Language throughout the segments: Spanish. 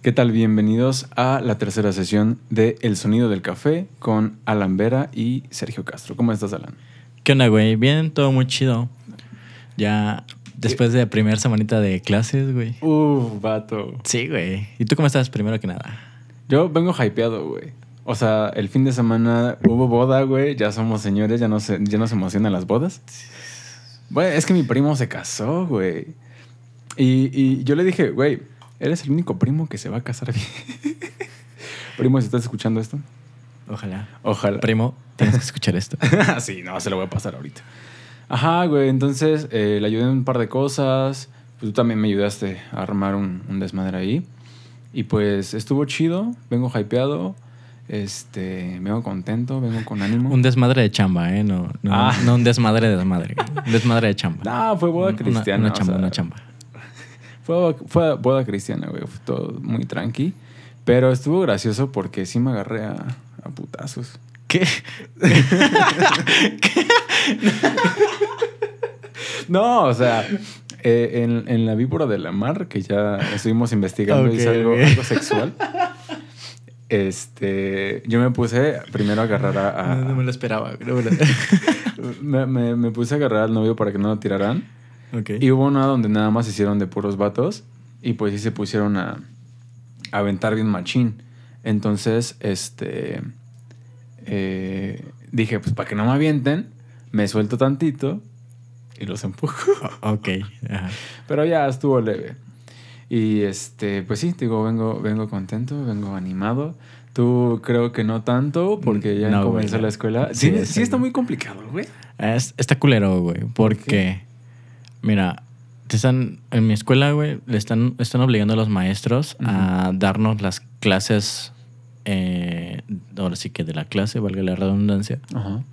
¿Qué tal? Bienvenidos a la tercera sesión de El Sonido del Café con Alan Vera y Sergio Castro. ¿Cómo estás, Alan? ¿Qué onda, güey? Bien, todo muy chido. Ya después de la primera semanita de clases, güey. Uh, vato. Sí, güey. ¿Y tú cómo estás primero que nada? Yo vengo hypeado, güey. O sea, el fin de semana hubo boda, güey. Ya somos señores, ya nos, ya nos emocionan las bodas. Bueno, es que mi primo se casó, güey. Y, y yo le dije, güey, eres el único primo que se va a casar bien. primo, si estás escuchando esto. Ojalá. Ojalá. Primo, tienes que escuchar esto. sí, no, se lo voy a pasar ahorita. Ajá, güey, entonces eh, le ayudé en un par de cosas. Pues tú también me ayudaste a armar un, un desmadre ahí. Y pues estuvo chido, vengo hypeado. Este, vengo contento, vengo con ánimo. Un desmadre de chamba, ¿eh? No, no, Ah. no un desmadre de desmadre. Un desmadre de chamba. No, fue boda Una- cristiana. Una, o chamba, sea, una chamba. Fue, fue boda cristiana, güey. Fue todo muy tranqui. Pero estuvo gracioso porque sí me agarré a, a putazos. ¿Qué? No, o sea, eh, en, en la víbora de la mar, que ya estuvimos investigando y es algo, sexual. Este, yo me puse primero a agarrar a. a- No, no me lo esperaba. no me lo- me, me- me puse a agarrar al novio para que no lo tiraran. Ok. Y hubo una donde nada más hicieron de puros vatos. Y pues sí se pusieron a, a aventar bien machín. Entonces, este. eh, dije, pues para que no me avienten, me suelto tantito y los empujo. ok. Ajá. Pero ya estuvo leve. Y este, pues sí, digo, vengo, vengo contento, vengo animado. Tú creo que no tanto, porque ya No, comenzó la escuela. Sí, Sí, sí, está muy complicado, güey. Es- está culero, güey. Porque, mira, te están, en mi escuela, güey, le están, están obligando a los maestros a darnos las clases, eh, ahora sí que de la clase, valga la redundancia,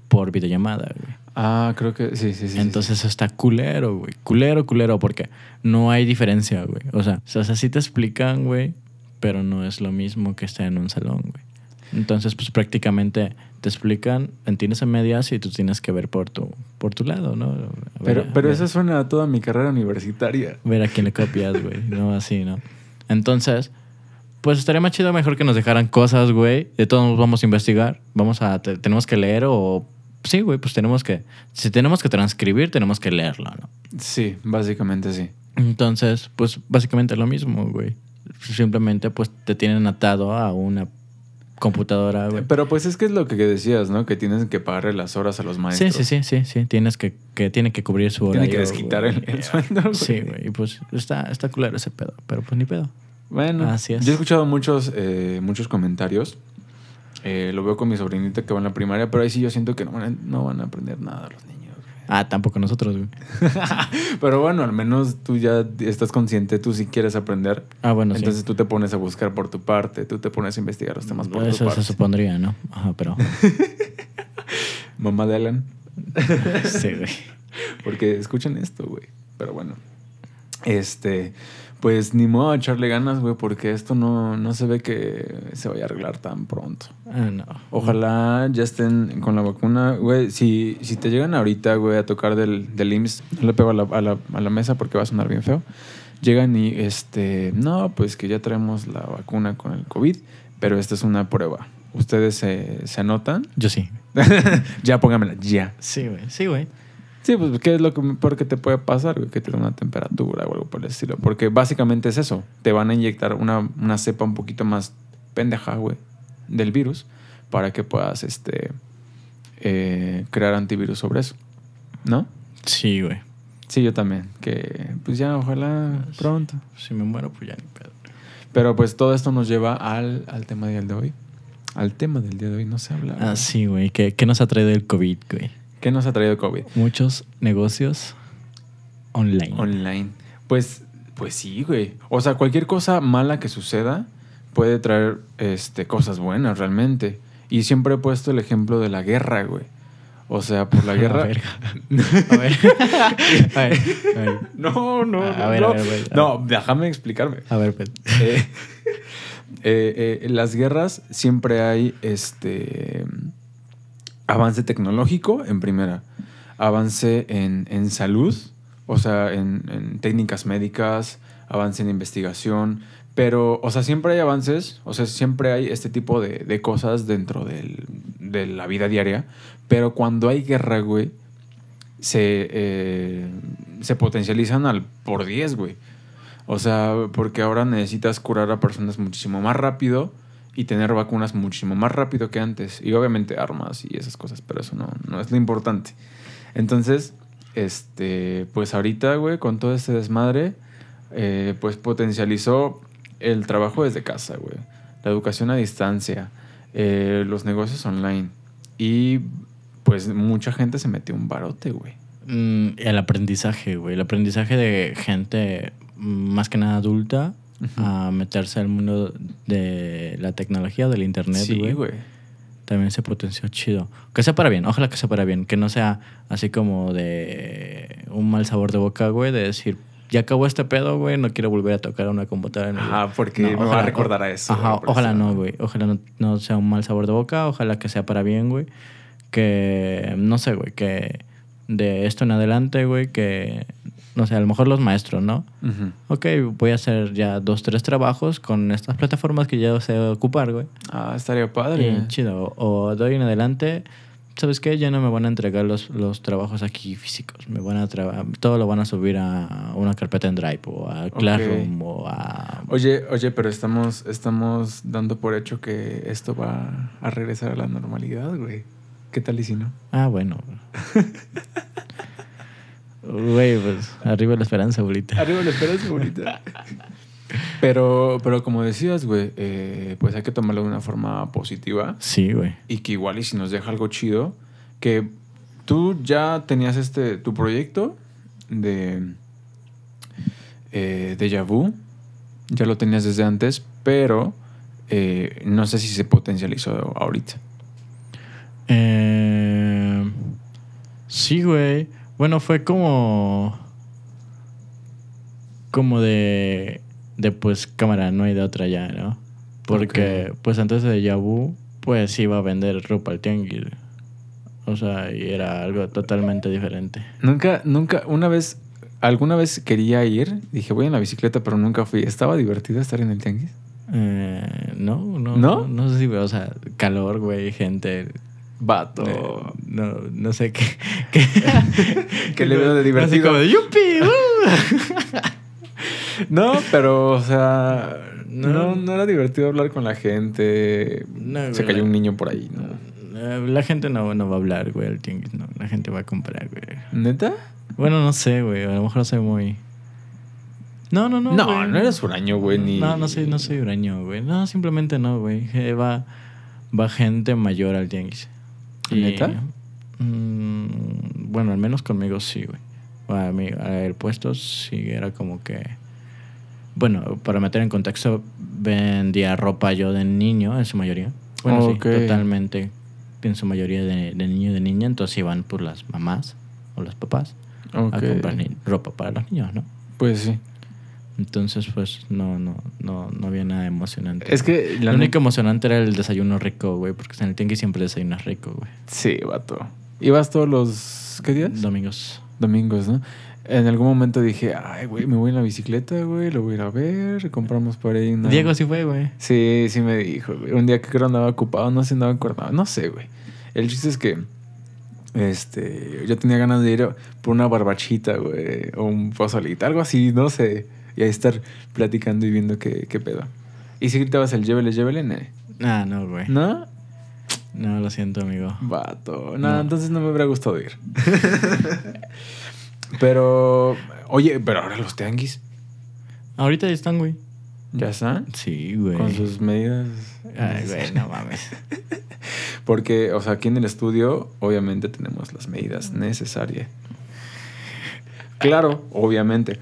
por videollamada, güey. Ah, creo que sí, sí, sí. sí. Entonces eso está culero, güey. Culero, culero, porque no hay diferencia, güey. O sea, o sea, sí te explican, güey, pero no es lo mismo que estar en un salón, güey. Entonces, pues prácticamente te explican, entiendes a medias y tú tienes que ver por tu, por tu lado, ¿no? Ver- Pero, pero eso suena a toda mi carrera universitaria. ver a quién le copias, güey. No así, ¿no? Entonces, pues estaría más chido mejor que nos dejaran cosas, güey. De todos modos vamos a investigar. Vamos a... te- tenemos que leer o... Sí, güey, pues tenemos que... Si tenemos que transcribir, tenemos que leerlo, ¿no? Sí, básicamente sí. Entonces, pues básicamente lo mismo, güey. Simplemente, pues te tienen atado a una computadora, güey. Pero pues es que es lo que decías, ¿no? Que tienes que pagarle las horas a los Sí, maestros. sí, sí, sí, sí. Tienes que... que tiene que cubrir su horario. Tiene que desquitar el sueldo, güey. Sí, güey. Y pues está, está culero ese pedo. Pero pues ni pedo. Bueno, Así es. yo he escuchado muchos, eh, muchos comentarios. Eh, lo veo con mi sobrinita que va en la primaria, pero ahí sí yo siento que no van a, no van a aprender nada los niños. Ah, tampoco nosotros, güey. Pero bueno, al menos tú ya estás consciente, tú sí quieres aprender. Ah, bueno, sí. Entonces tú te pones a buscar por tu parte, tú te pones a investigar los temas por tu Eso parte. se supondría, ¿no? Ajá, pero... Mamá de Alan. sí, güey. Porque escuchen esto, güey. Pero bueno. Este, pues ni modo a echarle ganas, güey, porque esto no, no se ve que se vaya a arreglar tan pronto. Ah, no. Ojalá ya estén con la vacuna, güey. Si, si te llegan ahorita, güey, a tocar del, del IMSS, no le pego a la, a, la, a la mesa porque va a sonar bien feo. Llegan y, este, no, pues que ya traemos la vacuna con el COVID, pero esta es una prueba. ¿Ustedes se, se anotan? Yo sí. ya póngamela, ya. Sí, güey. Sí, güey. Sí, pues, ¿qué es lo que peor que te puede pasar? güey? Que te da una temperatura o algo por el estilo. Porque básicamente es eso. Te van a inyectar una, una cepa un poquito más pendeja, güey, del virus para que puedas, este, eh, crear antivirus sobre eso. ¿No? Sí, güey. Sí, yo también. Que, pues ya, ojalá pronto. Si me muero, pues ya ni pedo. Pero pues todo esto nos lleva al, al tema del día de hoy. Al tema del día de hoy no se habla. Ah, sí, güey. ¿Qué, ¿Qué nos ha traído el COVID, güey? ¿Qué nos ha traído COVID? Muchos negocios online. Online. Pues, pues sí, güey. O sea, cualquier cosa mala que suceda puede traer este, cosas buenas realmente. Y siempre he puesto el ejemplo de la guerra, güey. O sea, por la A guerra. ver. A ver. A ver. A ver. No, no, A no. ver, no. a ver, güey. No, déjame explicarme. A ver, pues. Eh, eh, eh, en las guerras siempre hay este avance tecnológico en primera, avance en, en salud, o sea, en, en técnicas médicas, avance en investigación, Pero, o sea, siempre hay avances, o sea, siempre hay este tipo de, de cosas dentro del- de la vida diaria, pero cuando hay guerra, güey, se, eh, se potencializan al por 10, güey. O sea, porque ahora necesitas curar a personas muchísimo más rápido y tener vacunas muchísimo más rápido que antes. Y obviamente armas y esas cosas, pero eso no, no es lo importante. Entonces, este, pues ahorita, güey, con todo este desmadre, eh, pues potencializó el trabajo desde casa, güey. La educación a distancia, eh, los negocios online. Y pues mucha gente se metió un barote, güey. Mm, el aprendizaje, güey. El aprendizaje de gente mm, más que nada adulta a meterse al mundo de la tecnología, del internet, Sí, güey. También se potenció chido. Que sea para bien, ojalá que sea para bien. Que no sea así como de un mal sabor de boca, güey, de decir, ya acabó este pedo, güey, no quiero volver a tocar una computadora. en vida". Ajá, porque me va a recordar a eso, Ajá, ojalá no, güey. Ojalá no, no sea un mal sabor de boca, ojalá que sea para bien, güey. Que, no sé, güey, que de esto en adelante, güey, que, no sé, a lo mejor los maestros, ¿no? Ok, voy a hacer ya dos, tres trabajos con estas plataformas que ya sé ocupar, güey. Ah, estaría padre. Y chido. O de hoy en adelante, ¿sabes qué? Ya no me van a entregar los, los trabajos aquí físicos. Me van a todo lo van a subir a una carpeta en Drive o a Classroom o a... Oye, oye, pero estamos, estamos dando por hecho que esto va a regresar a la normalidad, güey. ¿Qué tal y si no? Ah, bueno. Güey, pues arriba la esperanza, bolita. Arriba la esperanza, bonita. Pero, pero como decías, güey, eh, pues hay que tomarlo de una forma positiva Sí, güey. y que igual y si nos deja algo chido, que tú ya tenías este, tu proyecto de eh, Deja Vu, ya lo tenías desde antes, pero eh, no sé si se potencializó ahorita. Eh, sí, güey. Bueno, fue como. Como de. De pues, cámara, no hay de otra ya, ¿no? Porque, pues antes de Yabu, pues iba a vender ropa al tianguis. O sea, y era algo totalmente diferente. Nunca, nunca, una vez, alguna vez quería ir, dije voy en la bicicleta, pero nunca fui. ¿Estaba divertido estar en el tianguis? Eh, no, no, ¿No? no. No sé si, o sea, calor, güey, gente. Vato. eh, no, no sé qué. qué ¿Qué le veo de divertido? Así como de ¡Yupi! ¡uh! No, pero, o sea, no, No. no, era divertido hablar con la gente. No, Se cayó un niño por ahí, ¿no? Eh, La gente no, no va a hablar, güey, al tianguis, no. La gente va a comprar, güey. ¿Neta? Bueno, no sé, güey. A lo mejor soy muy. No, no, no. No, güey. no, eres huraño, güey, ni... No, no soy, no soy huraño, güey. No, simplemente no, güey. Eh, Va, va gente mayor al tianguis. Y, ¿Neta? Mm, bueno, al menos conmigo sí, güey. A mí, el puesto sí era como que. Bueno, para meter en contexto, vendía ropa yo de niño, en su mayoría. Bueno, sí, totalmente. En su mayoría de, de niño y de niña. Entonces iban por las mamás o los papás a comprar ropa para los niños, ¿no? Pues sí. Entonces, pues, no, no, no, no había nada emocionante. Es que Lo la único emocionante era el desayuno rico, güey, porque en el tianguis siempre desayunas rico, güey. Sí, vato. ¿Ibas todos los... ¿Qué días? Domingos. Domingos, ¿no? En algún momento dije, ay, güey, me voy en la bicicleta, güey, lo voy a ir a ver, compramos por ahí una... Diego sí fue, güey. Sí, sí me dijo, güey. Un día que creo andaba ocupado, no sé, andaba acordado, no sé, güey. El chiste es que, este, yo tenía ganas de ir por una barbachita, güey, o un pozolito, algo así, no sé. Y ahí estar platicando y viendo qué, qué pedo. ¿Y si gritabas el llévele, llévele, ne? Ah, no, güey. ¿No? No, lo siento, amigo. Vato. No, No. entonces no me hubiera gustado ir. pero, oye, pero ahora los tianguis, Ahorita ya están, güey. ¿ya están? Sí, güey. Con sus medidas. Ay, güey, no mames. Porque, o sea, aquí en el estudio, obviamente tenemos las medidas necesarias. Claro, obviamente.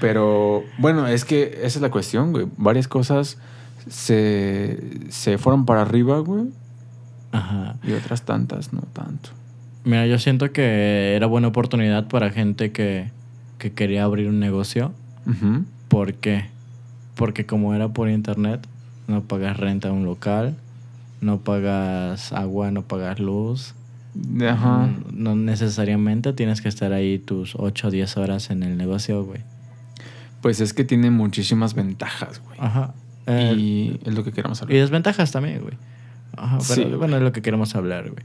Pero, bueno, es que esa es la cuestión, güey. Varias cosas se, se fueron para arriba, güey. Ajá. Y otras tantas no tanto. Mira, yo siento que era buena oportunidad para gente que, que quería abrir un negocio. Ujú. ¿Por qué? Porque como era por internet, no pagas renta a un local, no pagas agua, no pagas luz. Ajá. No necesariamente tienes que estar ahí tus 8 o 10 horas en el negocio, güey. Pues es que tiene muchísimas ventajas, güey. Ajá. Eh, y es lo que queremos y hablar. desventajas también, güey. Ajá, pero Sí. bueno, es lo que queremos hablar, güey.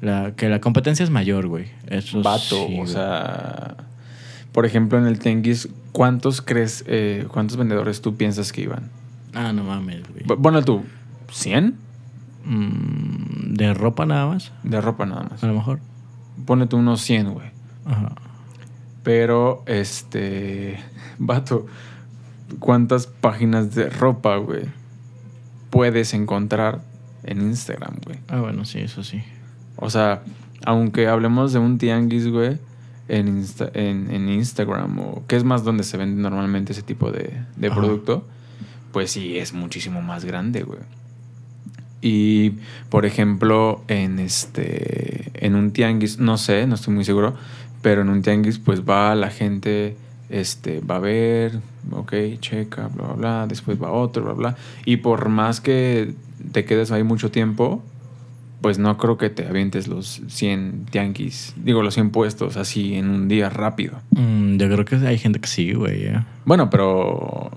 La, que la competencia es mayor, güey. Eso Vato, sí, o sea... Por ejemplo, en el Tenguis, ¿cuántos crees, eh, cuántos vendedores tú piensas que iban? Ah, no mames, güey. Bu- Bueno, tú, ¿100? Mm, de ropa nada más, De ropa nada más. a lo mejor. Ponle tú unos 100, güey. Ajá. Pero, este... Vato, ¿cuántas páginas de ropa, güey, puedes encontrar en Instagram, güey? Ah, bueno, sí, eso sí. O sea, aunque hablemos de un tianguis, güey, en, Insta- en, en Instagram, o que es más donde se vende normalmente ese tipo de, de producto, pues sí, es muchísimo más grande, güey. Y, por ejemplo, en este, en un tianguis, no sé, no estoy muy seguro, pero en un tianguis, pues va la gente, este, va a ver, ok, checa, bla, bla, bla, después va otro, bla, bla. Y por más que te quedes ahí mucho tiempo, pues no creo que te avientes los 100 tianguis, digo, los 100 puestos así en un día rápido. Mm, yo creo que hay gente que sí, güey. eh. Bueno, pero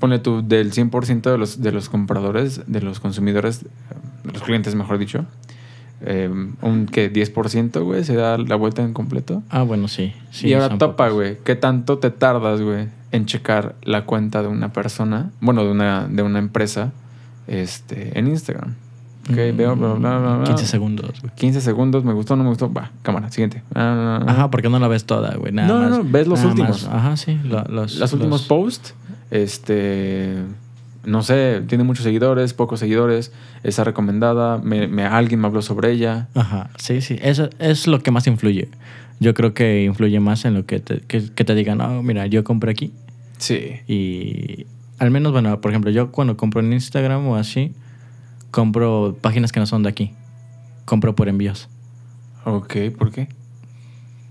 ponle tú del 100% de los, de los compradores, de los consumidores, de los clientes, mejor dicho, eh, un que 10%, güey, se da la vuelta en completo. Ah, bueno, sí. sí y ahora pocos. güey, ¿qué tanto te tardas, güey, en checar la cuenta de una persona, bueno, de una, de una empresa, este, en Instagram? Ok, Mm, veo, bla, bla, bla, bla. 15 segundos, güey. 15 segundos, me gustó, no me gustó, va, cámara, siguiente. Ah. Ajá, porque no la ves toda, güey. Nada No, no, más. no, ves los últimos. más. Ajá, sí. lo- los, Los últimos los- posts, este, no sé, tiene muchos seguidores, pocos seguidores, está recomendada, me, me- alguien me habló sobre ella. Ajá, sí, sí. Eso es lo que más influye. Yo creo que influye más en lo que te, que, que te digan, no, mira, yo compré aquí. Sí. Y al menos, bueno, por ejemplo, yo cuando compro en Instagram o así, compro páginas que no son de aquí. Compro por envíos. Ok, ¿por qué?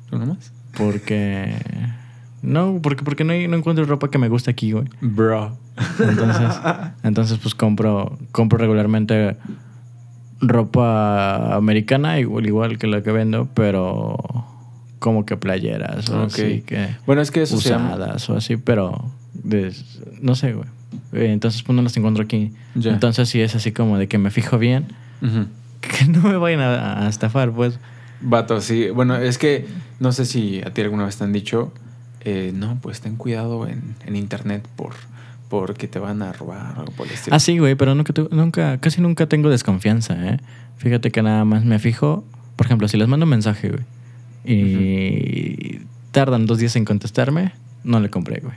¿Tú nomás? Porque... No, porque, porque no, no encuentro ropa que me guste aquí, güey. Bro. Entonces, entonces pues compro, compro regularmente ropa americana, igual, igual que la que vendo, pero como que playeras o Ok. así que Bueno, es que eso usadas o así, pero no sé, güey. Eh, Entonces pues no las encuentro aquí. Entonces sí es así como de que me fijo bien, que no me vayan a, a estafar, pues. Vato, sí. Bueno, es que no sé si a ti alguna vez te han dicho, eh, no, pues ten cuidado en, en internet por porque te van a robar o algo por el estilo. Ah, sí, güey, pero nunca, nunca, casi nunca tengo desconfianza, ¿eh? Fíjate que nada más me fijo, por ejemplo, si les mando un mensaje, güey, y tardan dos días en contestarme, no le compré, güey.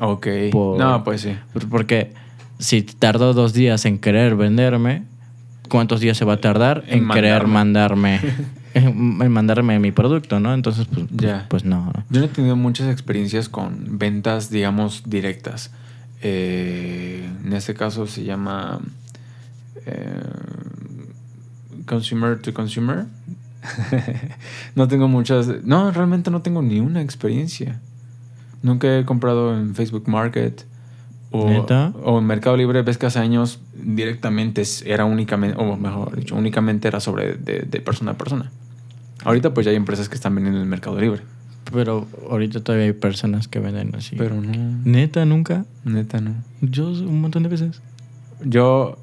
Ok. Por- No, pues sí. Por- Porque si tardó dos días en querer venderme, ¿cuántos días se va a tardar En en, querer mandarme. en mandarme mi producto, ¿no? Entonces, pues, pues, Ya. pues no. ¿no? Yo no he tenido muchas experiencias con ventas, digamos, directas. Eh, en este caso se llama eh, consumer to consumer. no tengo muchas. No, realmente no tengo ni una experiencia. Nunca he comprado en Facebook Market o, ¿Neta? o en Mercado Libre. Ves que hace años directamente era únicamente, o mejor dicho, únicamente era sobre de, de persona a persona. Ahorita pues ya hay empresas que están vendiendo en Mercado Libre. Pero ahorita todavía hay personas que venden así. Pero no. Neta, nunca. Neta, no. Yo un montón de veces. Yo,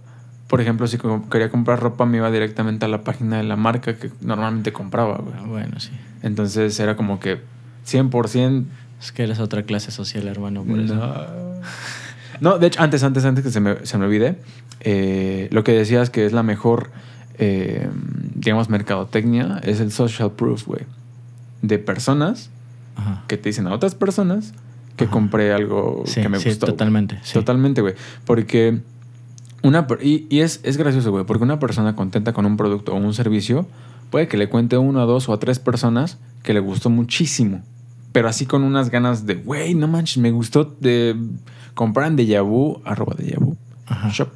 por ejemplo, si quería comprar ropa, me iba directamente a la página de la marca que normalmente compraba, güey. Ah, Bueno, sí. Entonces era como que 100%. Es que eres otra clase social, hermano. Por eso. No. De hecho, antes, antes, antes que se me, se me olvide, eh, lo que decías que es la mejor, eh, digamos, mercadotecnia es el social proof, güey. De personas Ajá. que te dicen a otras personas que Ajá. compré algo Sí, que me sí, gustó. totalmente. sí. Totalmente, güey. Porque una y, y es, es gracioso, güey, porque una persona contenta con un producto o un servicio puede que le cuente a uno, a dos o a tres personas que le gustó muchísimo. Pero así con unas ganas de, güey, no manches, me gustó de comprar en Deja Vu, arroba Vu, Ajá. shop.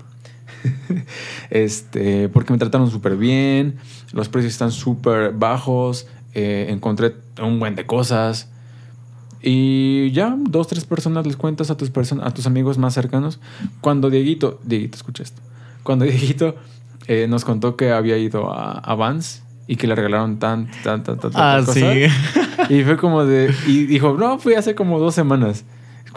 este, porque me trataron súper bien, los precios están súper bajos, eh, encontré un buen de cosas. Y ya, dos, tres personas les cuentas a tus, person- a tus amigos más cercanos. Cuando Dieguito, Dieguito, escucha esto. Cuando Dieguito eh, nos contó que había ido a, a Vans y que le regalaron tan, tan, tan, tan, Ah, sí. Y fue como de. Y dijo, no, fui hace como dos semanas.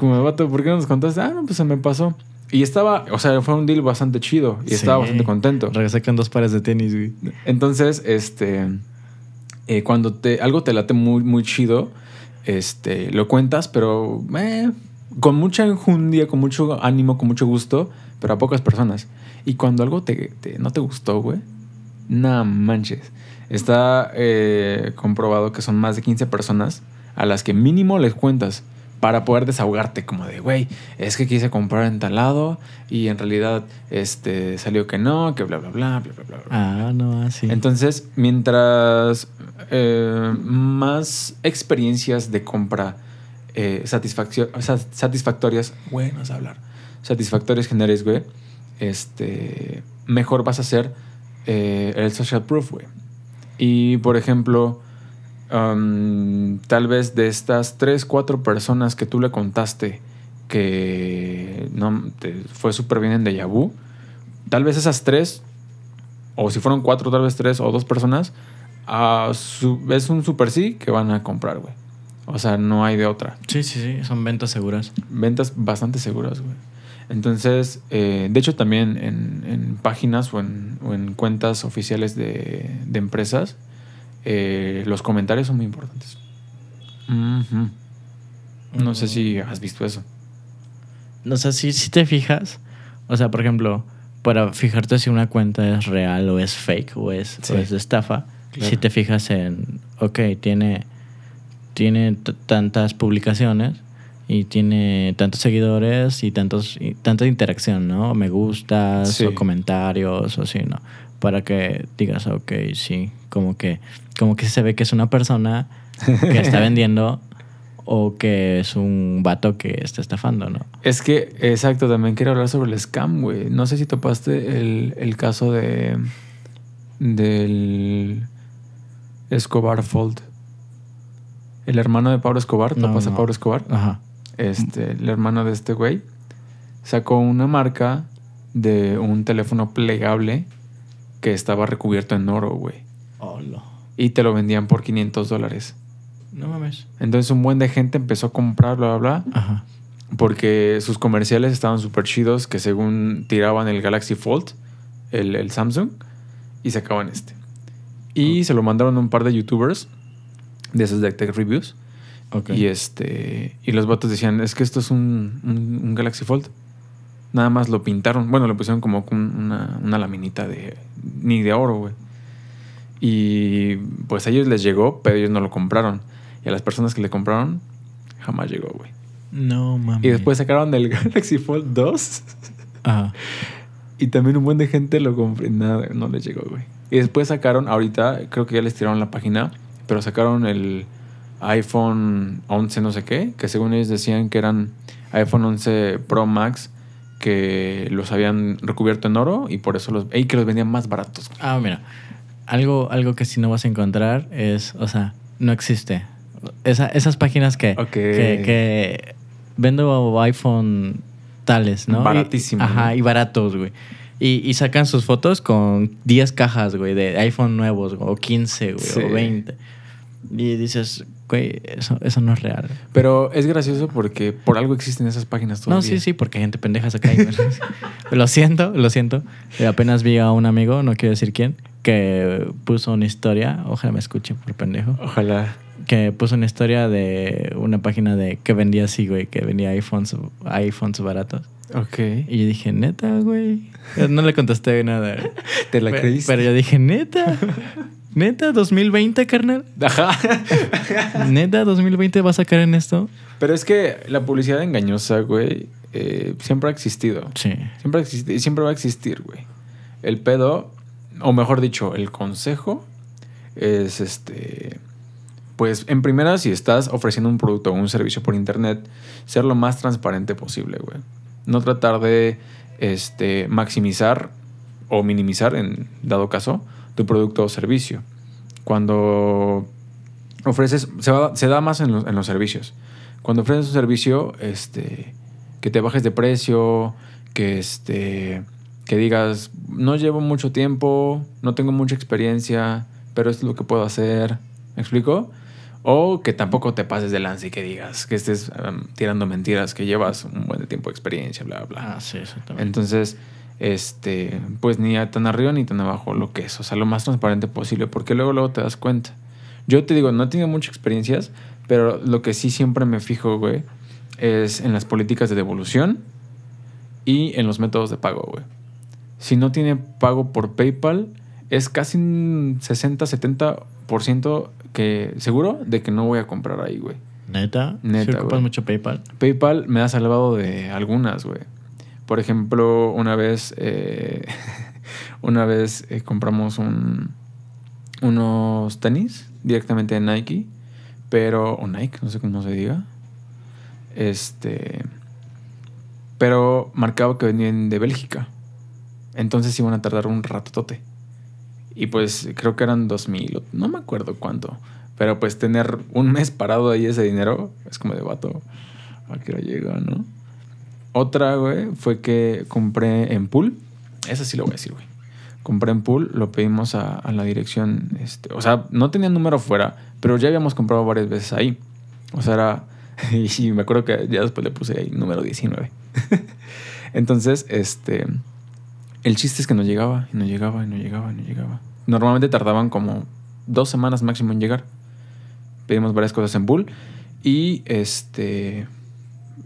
Como, vato, ¿por qué no nos contaste? Ah, no, pues se me pasó. Y estaba, o sea, fue un deal bastante chido y estaba bastante contento. Regresé con dos pares de tenis, güey. Entonces, este, eh, cuando te, algo te late muy, muy chido, este, lo cuentas, pero eh, con mucha enjundia, con mucho ánimo, con mucho gusto, pero a pocas personas. Y cuando algo te, te- no te gustó, güey, no manches. Está eh, comprobado que son más de 15 personas a las que mínimo les cuentas para poder desahogarte como de, güey, es que quise comprar en tal lado y en realidad este, salió que no, que bla, bla, bla, bla, bla, bla. bla. Ah, no, así. Entonces, mientras eh, más experiencias de compra eh, satisfactorias, güey, no sé hablar, satisfactorias generes, güey, este, mejor vas a hacer eh, el social proof, güey. Y, por ejemplo, um, tal vez de estas tres, cuatro personas que tú le contaste que no te fue súper bien en Deja Vu, tal vez esas tres o si fueron cuatro, tal vez tres o dos personas, su- es un super sí que van a comprar, güey. O sea, no hay de otra. Sí, sí, sí. Son ventas seguras. Ventas bastante seguras, güey. Entonces, eh, de hecho, también en, en páginas o en, o en cuentas oficiales de, de empresas, eh, los comentarios son muy importantes. No sé si has visto eso. O sea, si, si te fijas, o sea, por ejemplo, para fijarte si una cuenta es real o es fake o es, Sí. o es de estafa, Claro. si te fijas en, ok, tiene, tiene tantas publicaciones y tiene tantos seguidores y, tantos, y tanta interacción, ¿no? Me gustas Sí. o comentarios o así, ¿no? Para que digas, ok, sí, como que, como que se ve que es una persona que está vendiendo o que es un vato que está estafando, ¿no? Es que, exacto, también quiero hablar sobre el scam, güey. No sé si topaste el, el caso de. del. Escobar Fold. El hermano de Pablo Escobar. No, ¿Topas a no. Pablo Escobar? Ajá. Este, el hermano de este güey. Sacó una marca de un teléfono plegable que estaba recubierto en oro, güey. Y te lo vendían por 500 dólares. No mames. Entonces un buen de gente empezó a comprar, bla, bla, bla. Ajá. Porque sus comerciales estaban súper chidos, que según tiraban el Galaxy Fold, el, el Samsung, y sacaban este. Y se lo mandaron a un par de youtubers de esos de Tech Reviews. Ok. Y este y los vatos decían, es que esto es un, un- un Galaxy Fold. Nada más lo pintaron. Bueno, lo pusieron como una, una laminita de... Ni de oro, güey. Y pues a ellos les llegó, pero ellos no lo compraron. Y a las personas que le compraron, jamás llegó, güey. No mames. Y después sacaron el Galaxy Fold 2. Ajá. Y también un buen de gente lo compró. y Nada, no les llegó, güey. Y después sacaron, ahorita, creo que ya les tiraron la página, pero sacaron el iPhone 11 no sé qué, que según ellos decían que eran iPhone 11 Pro Max que los habían recubierto en oro y por eso los... Y que los vendían más baratos. Ah, mira. Algo, algo que si no vas a encontrar es, o sea, no existe. Esa- esas páginas que, Ok. que, que vendo iPhone tales, ¿no? Y- Baratísimo, ajá, y baratos, güey. Y, y sacan sus fotos con 10 cajas, güey, de iPhone nuevos, güey, o 15, güey, Sí. o 20. Y dices, güey, eso, eso no es real. Pero es gracioso porque por algo existen esas páginas todavía. No, sí, sí, porque hay gente pendeja acá. lo siento, lo siento. Eh, Apenas vi a un amigo, no quiero decir quién, que puso una historia, ojalá me escuche por pendejo, Ojalá. que puso una historia de una página de que vendía así, güey, que vendía iPhones, iPhones baratos. Ok. Y yo dije, neta, güey. No le contesté nada. ¿Te la creíste? Pero yo dije, neta. Neta, 2020, carnal. Ajá. Neta, 2020 vas a caer en esto. Pero es que la publicidad engañosa, güey, eh, siempre ha existido. Sí. Siempre ha existido y siempre va a existir, güey. El pedo, o mejor dicho, el consejo es este. Pues en primera, si estás ofreciendo un producto o un servicio por internet, ser lo más transparente posible, güey. No tratar de este, maximizar o minimizar, en dado caso, tu producto o servicio. Cuando ofreces, se, va- se da más en los, en los servicios. Cuando ofreces un servicio, este, que te bajes de precio, que este, que digas, no llevo mucho tiempo, no tengo mucha experiencia, pero esto es lo que puedo hacer. ¿Me explico? O que tampoco te pases de lance y que digas que estés um, tirando mentiras, que llevas un buen tiempo de experiencia, bla, bla. Ah, sí, exactamente. Entonces, este, pues ni tan arriba ni tan abajo lo que es. O sea, lo más transparente posible, porque luego, luego te das cuenta. Yo te digo, no he tenido muchas experiencias, pero lo que sí siempre me fijo, güey, es en las políticas de devolución y en los métodos de pago, güey. Si no tiene pago por PayPal, es casi un 60-70% que seguro de que no voy a comprar ahí, güey. Neta, Neta, ¿Sí ocupas güey. mucho PayPal. PayPal me ha salvado de algunas, güey. Por ejemplo, una vez, eh, una vez eh, compramos un, unos tenis directamente de Nike, pero, o Nike, no sé cómo se diga. Este, pero marcaba que venían de Bélgica. Entonces iban a tardar un ratotote. Y pues creo que eran 2000, o- no me acuerdo cuánto. Pero pues tener un mes parado ahí ese dinero es como de vato. ¿A qué hora llega, no? Otra, güey, fue que compré en pool. Esa sí lo voy a decir, güey. Compré en pool, lo pedimos a, la dirección. Este, o sea, no tenía número fuera, pero ya habíamos comprado varias veces ahí. O sea, era. Y me acuerdo que ya después le puse ahí número 19. Entonces, este. El chiste es que no llegaba, y no llegaba, y no llegaba, y no llegaba. Normalmente tardaban como dos semanas máximo en llegar. Pedimos varias cosas en Bull. Y este.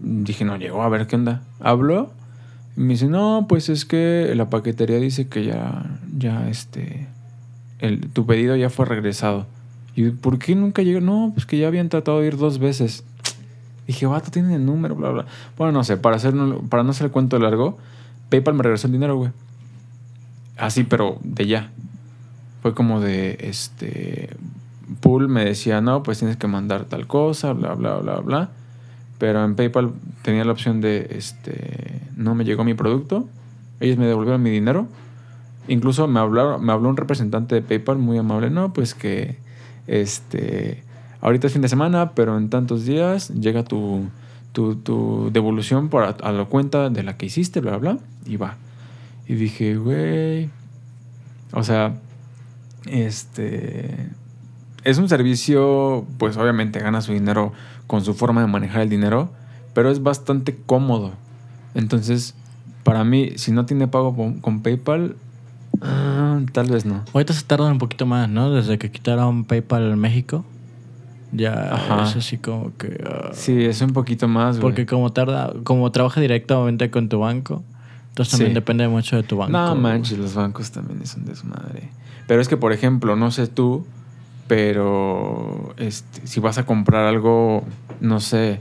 Dije, no llegó, a ver qué onda. Habló. Y me dice, no, pues es que la paquetería dice que ya. Ya este. Tu pedido ya fue regresado. Y yo, ¿por qué nunca llegó? No, pues que ya habían tratado de ir dos veces. Dije, vato, tienen el número, bla, bla. Bueno, no sé, para, hacer, para no hacer el cuento largo, PayPal me regresó el dinero, güey. Así, pero de ya. Fue como de, este, Pool me decía, no, pues tienes que mandar tal cosa, bla, bla, bla, bla. Pero en PayPal tenía la opción de, este, no me llegó mi producto. Ellos me devolvieron mi dinero. Incluso me, hablaron, me habló un representante de PayPal muy amable. No, pues que, este, ahorita es fin de semana, pero en tantos días llega tu, tu, tu devolución por a, a la cuenta de la que hiciste, bla, bla, bla, y va. Y dije, güey, o sea, este, es un servicio, pues obviamente gana su dinero con su forma de manejar el dinero, pero es bastante cómodo. Entonces, para mí, si no tiene pago con, con PayPal, ah, tal vez no. Ahorita se tardan un poquito más, ¿no? Desde que quitaron PayPal en México. Ya Ajá. es así como que... ah, Sí, es un poquito más, güey. Porque como tarda, como trabaja directamente con tu banco, entonces también Sí. depende mucho de tu banco. No manches, los bancos también es un desmadre. Pero es que, por ejemplo, no sé tú, pero este, si vas a comprar algo, no sé,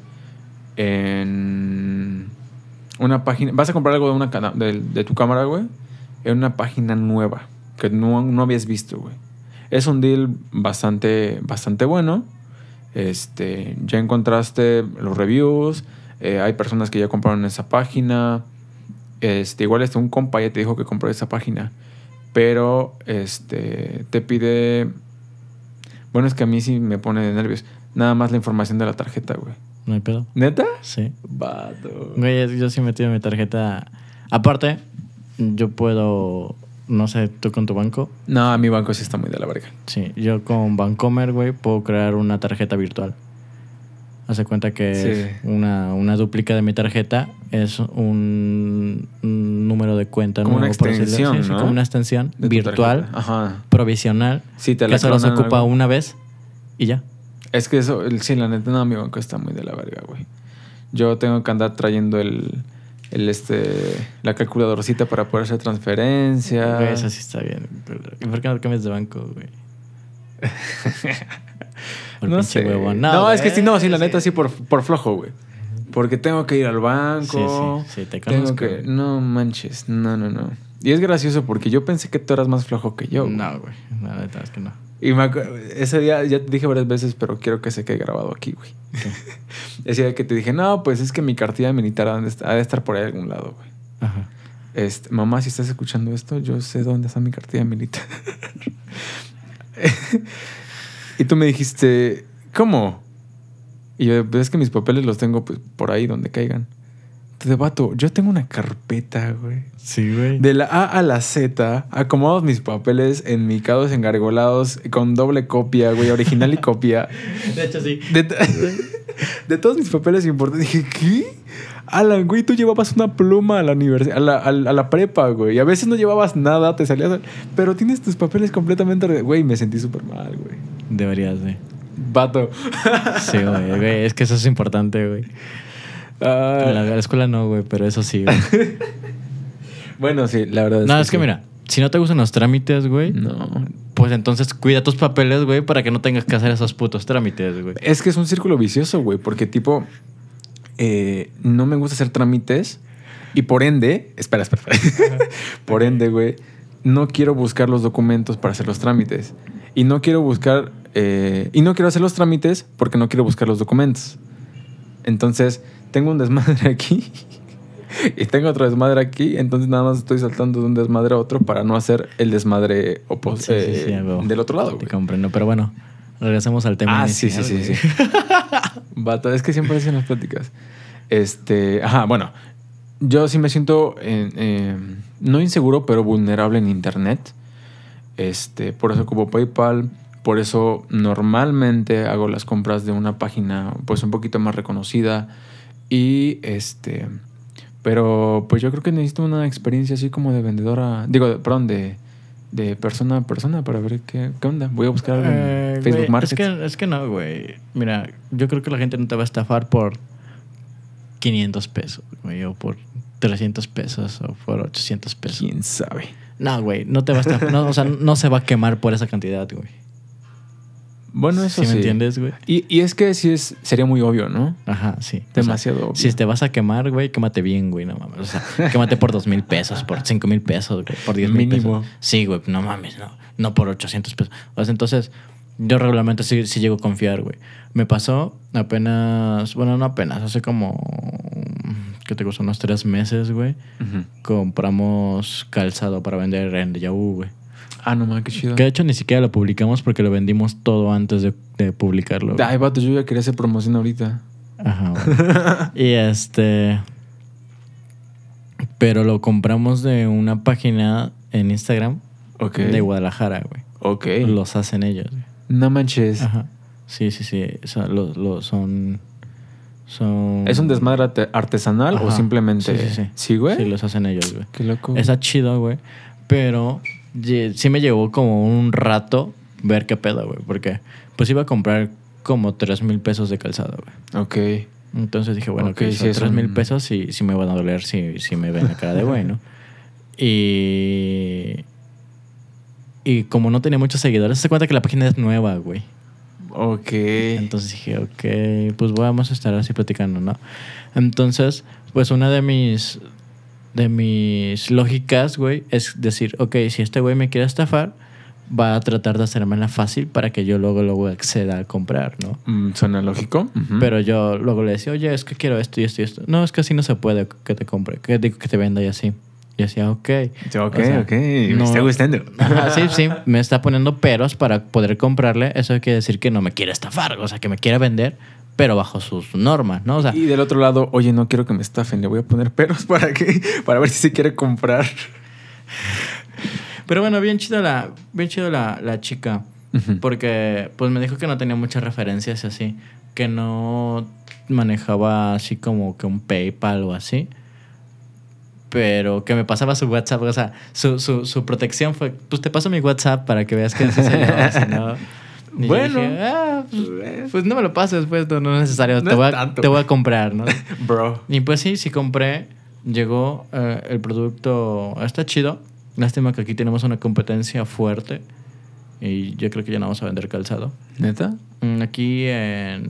en una página, vas a comprar algo de, una de, de tu cámara, güey, en una página nueva que no, no habías visto, güey. Es un deal bastante, bastante bueno. Este, ya encontraste los reviews, eh, hay personas que ya compraron esa página. Este, igual este, un compa ya te dijo que compró esa página. Pero este te pide. Bueno, es que a mí sí me pone de nervios. Nada más la información de la tarjeta, güey. No hay pedo. ¿Neta? Sí. Vato. Güey, yo sí he metido mi tarjeta. Aparte, yo puedo, no sé, tú con tu banco. No, mi banco sí está muy de la verga. Sí, yo con Bancomer, güey, puedo crear una tarjeta virtual. Hace cuenta que Sí. es una, una dúplica de mi tarjeta es un, número de cuenta Como una nuevo, así. extensión, ¿no? como una extensión de virtual. Ajá. provisional, Sí, te que solo se ocupa algo. una vez y ya. Es que eso, sí, la neta, no, mi banco está muy de la verga, güey. Yo tengo que andar trayendo el, el este, la calculadorcita para poder hacer transferencias. Güey, eso sí está bien. ¿Y por qué no cambias de banco, güey? Por no sé. huevón. No, es que sí, no, sí, la neta, sí, por, por flojo, güey. Porque tengo que ir al banco. Sí, sí, sí, te tengo conozco, que... güey. No manches, no, no, no. Y es gracioso porque yo pensé que tú eras más flojo que yo. güey. No, güey. La neta es que no. Y me ese día ya te dije varias veces, pero quiero que se quede grabado aquí, güey. Ese día que te dije, no, pues es que mi cartilla militar ha de estar, ha de estar por ahí a algún lado, güey. Ajá. Este, mamá, si estás escuchando esto, yo sé dónde está mi cartilla militar. y tú me dijiste, ¿cómo? Y yo, es que mis papeles los tengo pues, por ahí donde caigan. de vato, yo tengo una carpeta, güey. Sí, güey. De la A a la Z, acomodados mis papeles enmicados, engargolados, con doble copia, güey, original y copia. De hecho, sí. De, de todos mis papeles importantes. Dije, ¿qué? Alan, güey, tú llevabas una pluma a la universidad, a la, a la- a la prepa, güey. Y a veces no llevabas nada, te salías. Pero tienes tus papeles completamente. Güey, me sentí súper mal, güey. Deberías de. Vato. Sí, güey, güey. Es que eso es importante, güey. En la, la escuela no, güey, pero eso sí, güey. bueno, sí, la verdad es No, que es que sí. mira, si no te gustan los trámites, güey, No. pues entonces cuida tus papeles, güey, para que no tengas que hacer esos putos trámites, güey. Es que es un círculo vicioso, güey, porque tipo, eh, no me gusta hacer trámites y por ende, espera, espera, espera. por ende, güey, no quiero buscar los documentos para hacer los trámites. Y no quiero buscar, eh, y no quiero hacer los trámites porque no quiero buscar los documentos. Entonces, tengo un desmadre aquí y tengo otro desmadre aquí, entonces nada más estoy saltando de un desmadre a otro para no hacer el desmadre Sí, sí, sí, eh, del otro lado. Te comprendo, pero bueno, regresemos al tema. Ah, sí, sí, sí, sí. Vato, es que siempre hacen las pláticas. Este, ajá, bueno, yo sí me siento eh, eh, no inseguro, pero vulnerable en internet. Este, por eso como PayPal, por eso normalmente hago las compras de una página pues un poquito más reconocida y este, pero pues yo creo que necesito una experiencia así como de vendedora, digo, perdón, de, de persona a persona para ver qué, qué onda. Voy a buscar algo en Eh, Facebook güey, Market. Es que, es que no, güey. Mira, yo creo que la gente no te va a estafar por 500 pesos, güey, o por 300 pesos, o por 800 pesos. ¿Quién sabe? No, güey, no te va a estafar. no, o sea, no se va a quemar por esa cantidad, güey. Bueno, eso ¿Sí me entiendes, güey? Y, y es que sí es, sería muy obvio, ¿no? Ajá, sí. O sea, Demasiado obvio. si te vas a quemar, güey, quémate bien, güey, no mames. O sea, quémate por dos mil pesos, por cinco mil pesos, güey, por diez mil pesos. Sí, güey, no mames, no. No por 800 pesos. O sea, entonces, yo regularmente sí, sí llego a confiar, güey. Me pasó apenas, bueno, no apenas, hace como, ¿qué te gusta? Unos tres meses, güey. Compramos calzado para vender en Yahoo, güey. Ah, no mames, qué chido. Que de hecho ni siquiera lo publicamos porque lo vendimos todo antes de, de publicarlo. güey. Ay, vato, yo ya quería hacer promoción ahorita. Ajá. güey. y este. Pero lo compramos de una página en Instagram Ok. de Guadalajara, güey. Ok. Los hacen ellos, güey. No manches. Ajá. Sí, sí, sí. O sea, lo, lo- son. Son. ¿Es un desmadre arte- artesanal o simplemente...? Sí, sí, sí. ¿Sí, güey? Sí, los hacen ellos, güey. Qué loco. Está chido, güey. Pero sí me llevó como un rato ver qué pedo, güey. Porque pues iba a comprar como 3 mil pesos de calzado, güey. Ok. Entonces dije, bueno, que sí, son es 3 mil un- pesos y sí me van a doler si, si me ven la cara de güey, ¿no? Y. Y como no tenía muchos seguidores, se cuenta que la página es nueva, güey. Ok. Entonces dije, ok, pues vamos a estar así platicando, ¿no? Entonces, pues una de mis, de mis lógicas, güey, es decir, ok, si este güey me quiere estafar, va a tratar de hacérmela fácil para que yo luego, luego acceda a comprar, ¿no? Mm, ¿Suena lógico? Pero yo luego le decía, oye, es que quiero esto y esto y esto. No, es que así no se puede que te compre, que digo que te venda y así. Y decía, ok. Ok, O sea, ok. Me no- está gustando. Ajá, sí, sí, me está poniendo peros para poder comprarle. Eso quiere decir que no me quiere estafar, o sea, que me quiere vender, pero bajo sus normas, ¿no? O sea, Y del otro lado, oye, no quiero que me estafen, le voy a poner peros para que, para ver si se quiere comprar. pero bueno, bien chido la, bien chido la, la chica, porque pues me dijo que no tenía muchas referencias y así, que no manejaba así como que un PayPal o así. Pero que me pasaba su WhatsApp, o sea, su, su, su protección fue, pues te paso mi WhatsApp para que veas que así yo Bueno. dije, "Ah, pues, pues no me lo pases, pues no, no es necesario, No te, voy a, tanto. te voy a comprar, ¿no? Bro. Y pues sí, sí compré, llegó eh, el producto, está chido. Lástima que aquí tenemos una competencia fuerte y yo creo que ya no vamos a vender calzado. ¿Neta? Mm, Aquí en...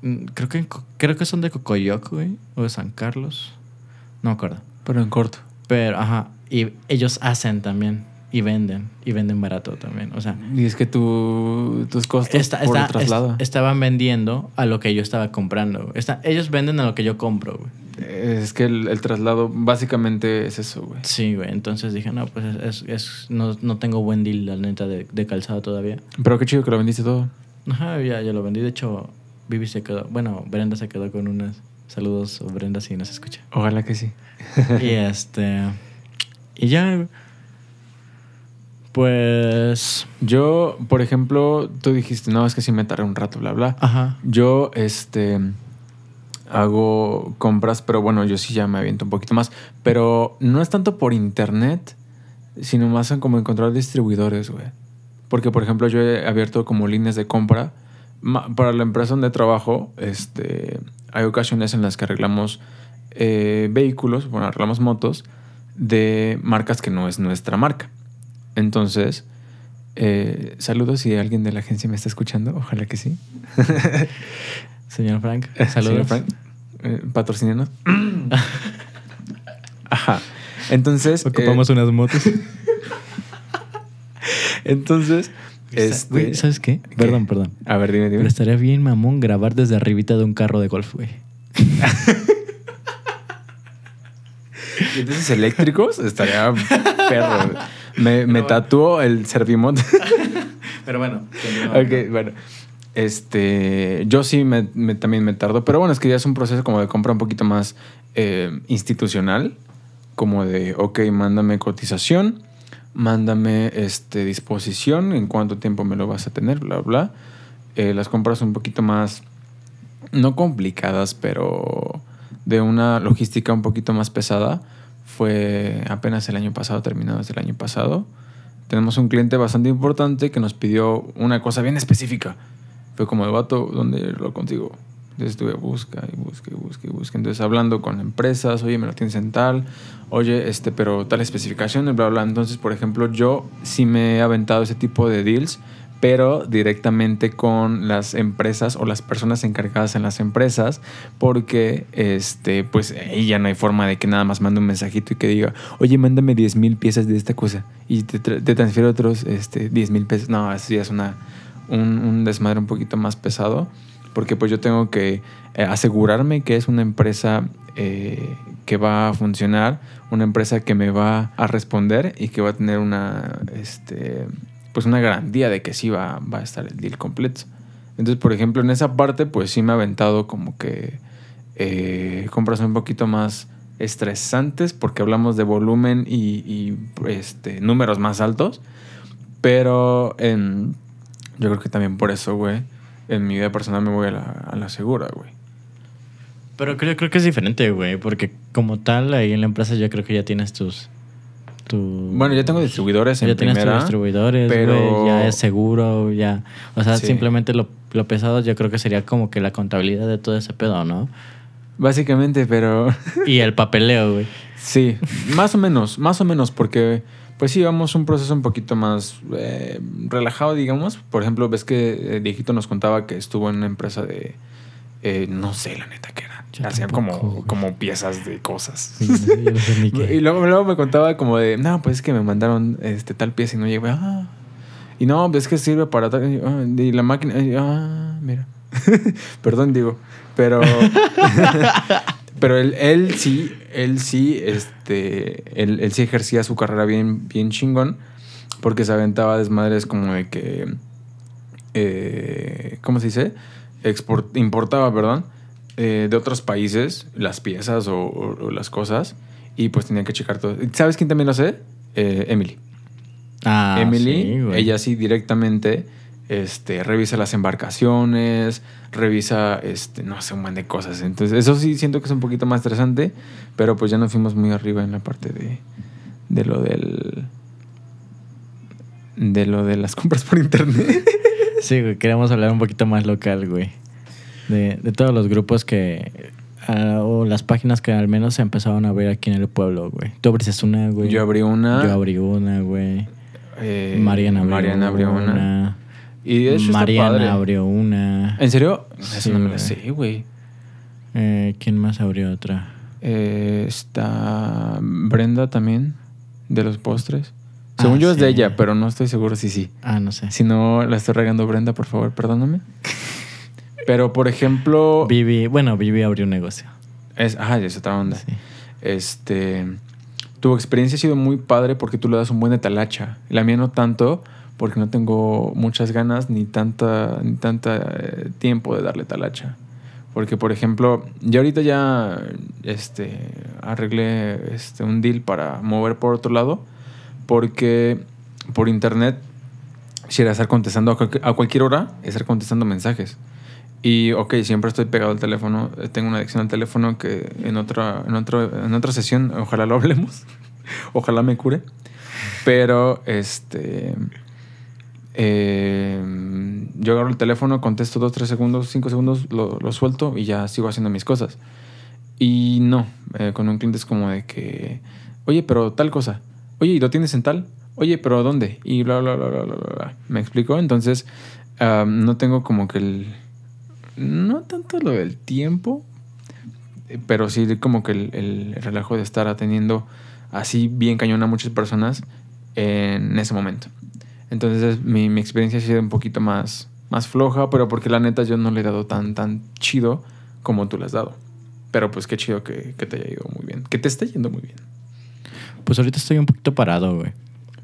mm, Creo que, creo que son de Cocoyoc, güey, o de San Carlos. No me acuerdo. Pero en corto. Pero, ajá, y ellos hacen también y venden, y venden barato también. O sea, Y es que tu, tus costos esta- por el traslado. est- estaban vendiendo a lo que yo estaba comprando. Esta- ellos venden a lo que yo compro, güey. Es que el, el traslado básicamente es eso, güey. Sí, güey. Entonces dije, no, pues es, es- es- no, no tengo buen deal, la neta, de, de calzado todavía. Pero qué chido que lo vendiste todo. Ajá, ya, ya lo vendí. De hecho, Vivi se quedó, bueno, Brenda se quedó con unas. Saludos, Brenda, si nos escucha. Ojalá que sí. y este. Y ya. Pues. Yo, por ejemplo, tú dijiste, no, es que sí me tardé un rato, bla, bla. Ajá. Yo, este. Hago compras, pero bueno, yo sí ya me aviento un poquito más. Pero no es tanto por internet, sino más en como encontrar distribuidores, güey. Porque, por ejemplo, yo he abierto como líneas de compra. Para la empresa donde trabajo, este, hay ocasiones en las que arreglamos eh, vehículos, bueno, arreglamos motos de marcas que no es nuestra marca. Entonces, eh, saludos si alguien de la agencia me está escuchando, ojalá que sí. Señor Frank, Señor saludos. Frank, eh, patrocínenos. Ajá. Entonces, Ocupamos eh, unas motos. entonces, este, Güey, ¿Sabes qué? Perdón, perdón. A ver, dime, dime. Pero estaría bien, mamón, grabar desde arribita de un carro de golf, güey. ¿Y entonces eléctricos? Estaría perro. Me, me tatuó el Servimont. Pero bueno. ok, bueno. Este, yo sí me, me- también me tardo, pero bueno, es que ya es un proceso como de compra un poquito más eh, institucional, como de, ok, mándame cotización, mándame este, disposición, en cuánto tiempo me lo vas a tener, bla, bla. Eh, las compras un poquito más, no complicadas, pero de una logística un poquito más pesada, fue apenas el año pasado, terminados el año pasado. Tenemos un cliente bastante importante que nos pidió una cosa bien específica. Fue como el vato, ¿dónde lo consigo? Entonces estuve busca y busca y busca y busca. Entonces hablando con empresas, oye, me lo tienes en tal, oye, este, pero tal especificación, bla, bla. Entonces, por ejemplo, yo sí me he aventado ese tipo de deals, pero directamente con las empresas o las personas encargadas en las empresas, porque este, pues ahí ya no hay forma de que nada más mande un mensajito y que diga, oye, mándame 10 mil piezas de esta cosa y te, tra- te transfiero otros este, 10 mil pesos. No, ya es una, un, un desmadre un poquito más pesado, porque pues yo tengo que eh, asegurarme que es una empresa eh, que va a funcionar, una empresa que me va a responder y que va a tener una, este, pues una garantía de que sí va, va a estar el deal completo. Entonces, por ejemplo, en esa parte, pues sí me ha aventado como que eh, compras un poquito más estresantes porque hablamos de volumen y, este, números más altos. Pero en, yo creo que también por eso, güey, en mi vida personal me voy a la, a la segura, güey. Pero creo, creo que es diferente, güey. Porque como tal, ahí en la empresa yo creo que ya tienes tus... tu- Bueno, ya tengo distribuidores en ya tienes tus primera. distribuidores, pero- güey, ya es seguro, ya. O sea, Sí. simplemente lo, lo pesado yo creo que sería como que la contabilidad de todo ese pedo, ¿no? Básicamente, pero Y el papeleo, güey. sí, más o menos, más o menos, porque pues sí, vamos un proceso un poquito más eh, relajado, digamos. Por ejemplo, ves que eh, Diegito nos contaba que estuvo en una empresa de, eh, no sé la neta que era. Yo Hacían tampoco, como, güey. como piezas de cosas. Sí, no sé, yo no sé ni qué. Y luego, luego me contaba como de, no, pues es que me mandaron este, tal pieza y no llegué. Ah. Y no, pues es que sirve para tal. Y, ah, la máquina, y, ah, mira. Perdón, digo. Pero. pero él, él sí, él sí, este. Él, él sí ejercía su carrera bien, bien chingón. Porque se aventaba desmadres como de que. eh, ¿Cómo se dice? Export, importaba, perdón. eh, de otros países las piezas o, o- o las cosas. Y pues tenía que checar todo. ¿Sabes quién también lo hace? Eh, Emily. Ah, Emily, sí, ella sí directamente este, revisa las embarcaciones, revisa, este, no sé, un montón de cosas. Entonces, eso sí siento que es un poquito más estresante, pero pues ya nos fuimos muy arriba en la parte de, de lo del... De lo de las compras por internet. Sí, güey, queremos hablar un poquito más local, güey. De, de todos los grupos que... ah, o las páginas que al menos se empezaron a ver aquí en el pueblo, güey. Tú abriste una, güey. Yo abrí una. Yo abrí una, güey. eh, Mariana abrió Mariana abrió una. Y de hecho está Mariana padre. abrió una. ¿En serio? Sí, no me lo güey. sé, güey. Eh, ¿Quién más abrió otra? Eh, está Brenda también, de los postres. Según Ah, yo es de ella, pero no estoy seguro si sí. Ah, no sé. Si no la estoy regando Brenda, por favor, perdóname. Pero, por ejemplo... Vivi, bueno, Vivi abrió un negocio. Es, ajá, es otra onda. Sí. Este... Tu experiencia ha sido muy padre porque tú le das un buen de talacha. La mía no tanto, porque no tengo muchas ganas ni tanta, ni tanta eh, tiempo de darle talacha. Porque, por ejemplo, yo ahorita ya este, arreglé este, un deal para mover por otro lado. Porque por internet, si era estar contestando a, cualquier- hora, estar contestando mensajes. Y, ok, siempre estoy pegado al teléfono. eh, Tengo una adicción al teléfono que en otra, en otro, en otra sesión, ojalá lo hablemos. ojalá me cure. Pero, este. Eh, yo agarro el teléfono, contesto dos, tres segundos, cinco segundos, lo, suelto y ya sigo haciendo mis cosas. Y no, eh, con un cliente es como de que, oye, pero tal cosa, oye, ¿y lo tienes en tal? Oye, pero ¿dónde? Y bla, bla, bla, bla, bla, bla. ¿Me explico? Entonces, ah, no tengo como que el... No tanto lo del tiempo, pero sí como que el relajo de estar atendiendo así bien cañón a muchas personas en ese momento. Entonces mi, mi experiencia ha sido un poquito más, más floja, pero porque la neta yo no le he dado tan, tan chido como tú le has dado. Pero pues qué chido que, que te haya ido muy bien. Que te esté yendo muy bien. Pues ahorita estoy un poquito parado, güey.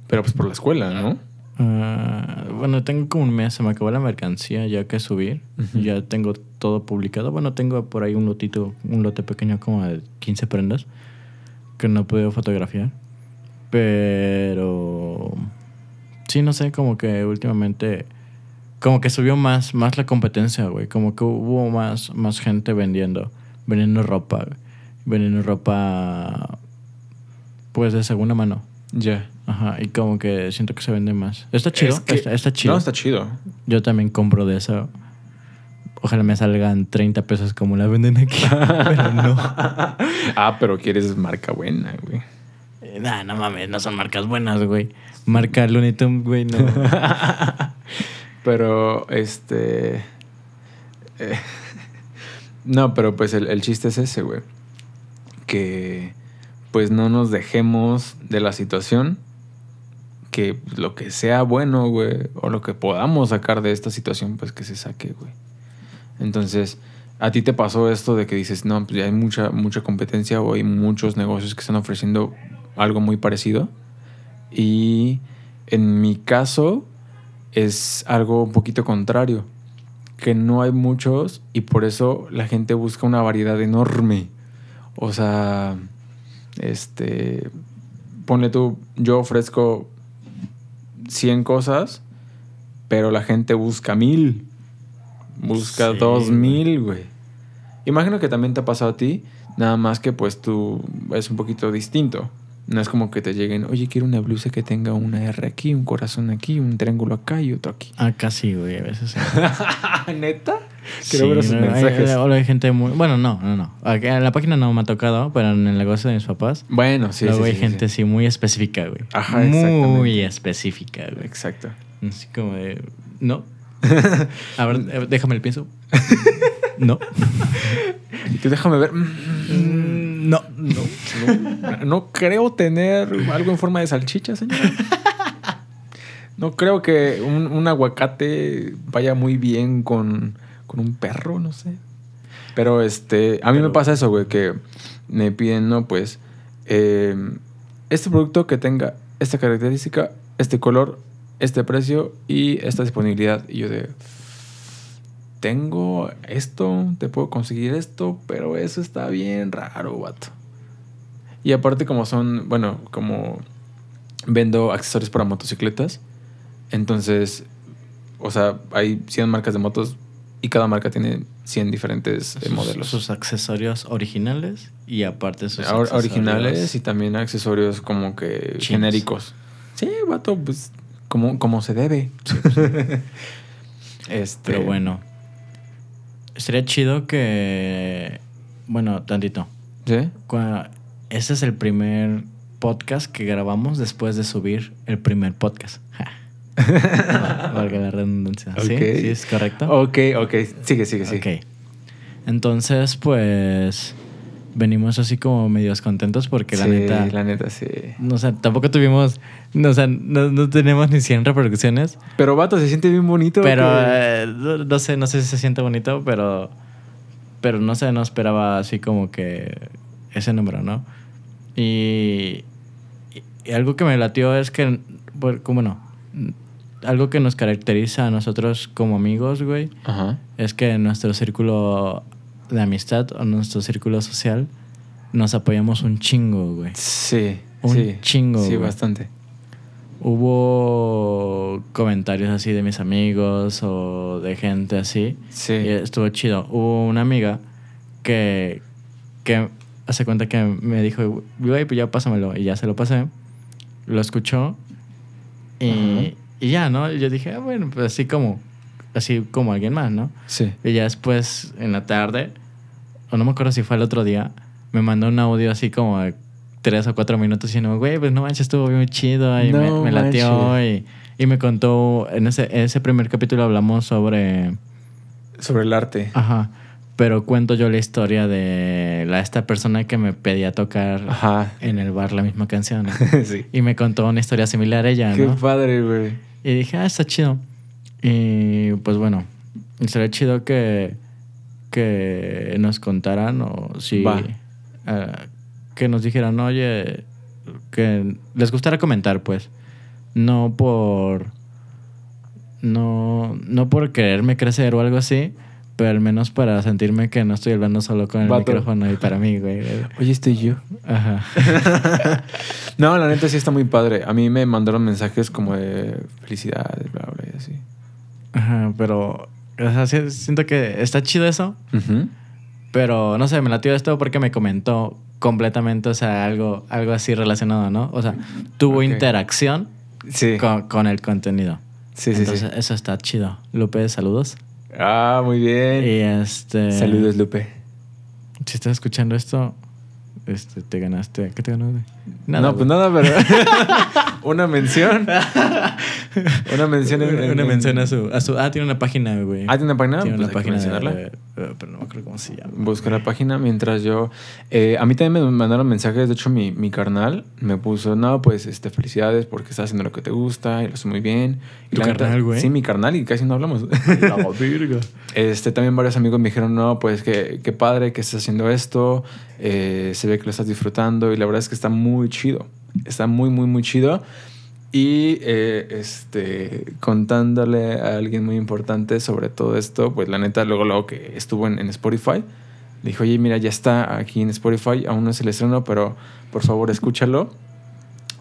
Pero pues por la escuela, ¿no? Ah, bueno, tengo como un mes, se me acabó la mercancía ya que subir. Ya tengo todo publicado. Bueno, tengo por ahí un lotito, un lote pequeño como de 15 prendas que no he podido fotografiar. Pero sí, no sé, como que últimamente como que subió más, más la competencia, güey. Como que hubo más, más gente vendiendo, vendiendo ropa, güey. vendiendo ropa pues de segunda mano. Ya. Ajá, y como que siento que se vende más. Está chido, Es que- está, está chido. No, está chido. Yo también compro de eso. Ojalá me salgan 30 pesos como la venden aquí. pero no. ah, pero quieres marca buena, güey. No mames, no son marcas buenas, güey. Marca Looney Tunes, güey, no. Pero, este. eh, no, pero pues el, el chiste es ese, güey. Que pues no nos dejemos de la situación. Que lo que sea bueno, güey, o lo que podamos sacar de esta situación, pues que se saque, güey. Entonces, a ti te pasó esto de que dices, no, pues ya hay mucha, mucha competencia o hay muchos negocios que están ofreciendo algo muy parecido. Y en mi caso, es algo un poquito contrario, que no hay muchos y por eso la gente busca una variedad enorme. O sea, este, ponle tú, yo ofrezco 100 cosas, pero la gente busca mil, busca Sí, dos mil, güey. Imagino que también te ha pasado a ti, nada más que pues tú es un poquito distinto. No es como que te lleguen, oye, quiero una blusa que tenga una R aquí, un corazón aquí, un triángulo acá y otro aquí. Ah, casi, güey, a veces. sí. ¿Neta? Sí, Quiero ver esos no, mensajes. hay- hay gente muy... Bueno, no, no, no. En la página no me ha tocado, pero en el negocio de mis papás... Bueno, sí, luego sí, hay sí, gente sí. muy específica, güey. Ajá, Muy específica, güey. Exacto. Así como de... No. A ver, déjame el pienso. No. Y tú déjame ver. No. No, no, no creo tener algo en forma de salchicha, señor. No creo que un, un aguacate vaya muy bien con, con un perro, no sé. Pero este, a mí me pasa eso, güey, que me piden, no, pues, eh, este producto que tenga esta característica, este color, este precio y esta disponibilidad. Y yo de, tengo esto, te puedo conseguir esto, pero eso está bien raro, vato. Y aparte como son, bueno, como vendo accesorios para motocicletas, entonces, o sea, hay 100 marcas de motos y cada marca tiene 100 diferentes eh, Sus- modelos. Sus accesorios originales y aparte sus Or- accesorios originales y también accesorios como que genéricos. Sí, vato, pues como, como se debe. este, Pero bueno. Sería chido que... Bueno, tantito. ¿Sí? Este es el primer podcast que grabamos después de subir el primer podcast. Valga la redundancia. ¿Sí? ¿Sí es correcto? Ok, ok. Sigue, sigue, sigue. Ok. Entonces, pues... Venimos así como medios contentos porque la Sí, neta... la neta, sí. O sea, tampoco tuvimos... no, o sea, no, no tenemos ni 100 reproducciones. Pero, vato, se siente bien bonito. Pero eh, no, no sé, no sé si se siente bonito, pero. Pero no sé, no esperaba así como que ese número, ¿no? Y, y- algo que me latió es que, como no, algo que nos caracteriza a nosotros como amigos, güey, Ajá. es que nuestro círculo de amistad o nuestro círculo social nos apoyamos un chingo, güey. Sí. Un sí. chingo, Sí, güey. bastante. Hubo comentarios así de mis amigos o de gente así. Sí. Y estuvo chido. Hubo una amiga que, que hace cuenta que me dijo, güey, pues ya pásamelo. Y ya se lo pasé. Lo escuchó. Y, y ya, ¿no? Yo dije, ah, bueno, pues así como, así como alguien más, ¿no? Sí. Y ya después, en la tarde, o no me acuerdo si fue el otro día, me mandó un audio así como de tres o cuatro minutos diciendo, güey, pues no manches, estuvo muy chido y me, No me latió. Y, y me contó, en ese, ese primer capítulo hablamos sobre, Sobre el arte. ajá, pero cuento yo la historia de la, esta persona que me pedía tocar Ajá. en el bar la misma canción. ¿no? sí. y me contó una historia similar a ella, Qué ¿no? padre, güey. Y dije, ah, está chido. Y pues bueno, sería chido que, que nos contaran o si... Va. eh, que nos dijeran, oye, que les gustara comentar, pues. No por... No, no por quererme crecer o algo así, pero al menos para sentirme que no estoy hablando solo con el Vato. micrófono y para mí, güey. Oye, estoy yo. Ajá. no, la neta sí está muy padre. A mí me mandaron mensajes como de felicidades, bla, bla, y así. Ajá, pero... O sea, sí- siento que está chido eso. Ujú. Pero no sé, me latió esto porque me comentó completamente, o sea, algo, algo así relacionado, ¿no? O sea, tuvo Ok. interacción Sí. con, con el contenido. Sí, sí, Entonces, sí. eso está chido. Lupe, saludos. Ah, muy bien. Y este. Saludos, Lupe. Si estás escuchando esto, este, te ganaste. ¿Qué te ganó? Güey? no, pues nada, pero. una mención. Una mención en. en- Una en- mención a su, a su. Ah, tiene una página, güey. Ah, ¿tiene una página? Tiene Pues una página. mencionarla. de- eh, pero no me acuerdo cómo se llama. Busco la página mientras yo. eh, a mí también me mandaron mensajes. De hecho, mi, mi carnal me puso: No, pues este, felicidades porque estás haciendo lo que te gusta y lo haces muy bien. Y ¿Tu carnal, güey? Sí, mi carnal y casi no hablamos. La virga. Este, también varios amigos me dijeron, no, pues que qué padre que estás haciendo esto, eh, se ve que lo estás disfrutando y la verdad es que está muy chido, está muy, muy, muy chido. Y eh, este, contándole a alguien muy importante sobre todo esto, pues la neta, luego, luego que estuvo en, en Spotify, le dijo, oye, mira, ya está aquí en Spotify, aún no es el estreno, pero por favor escúchalo.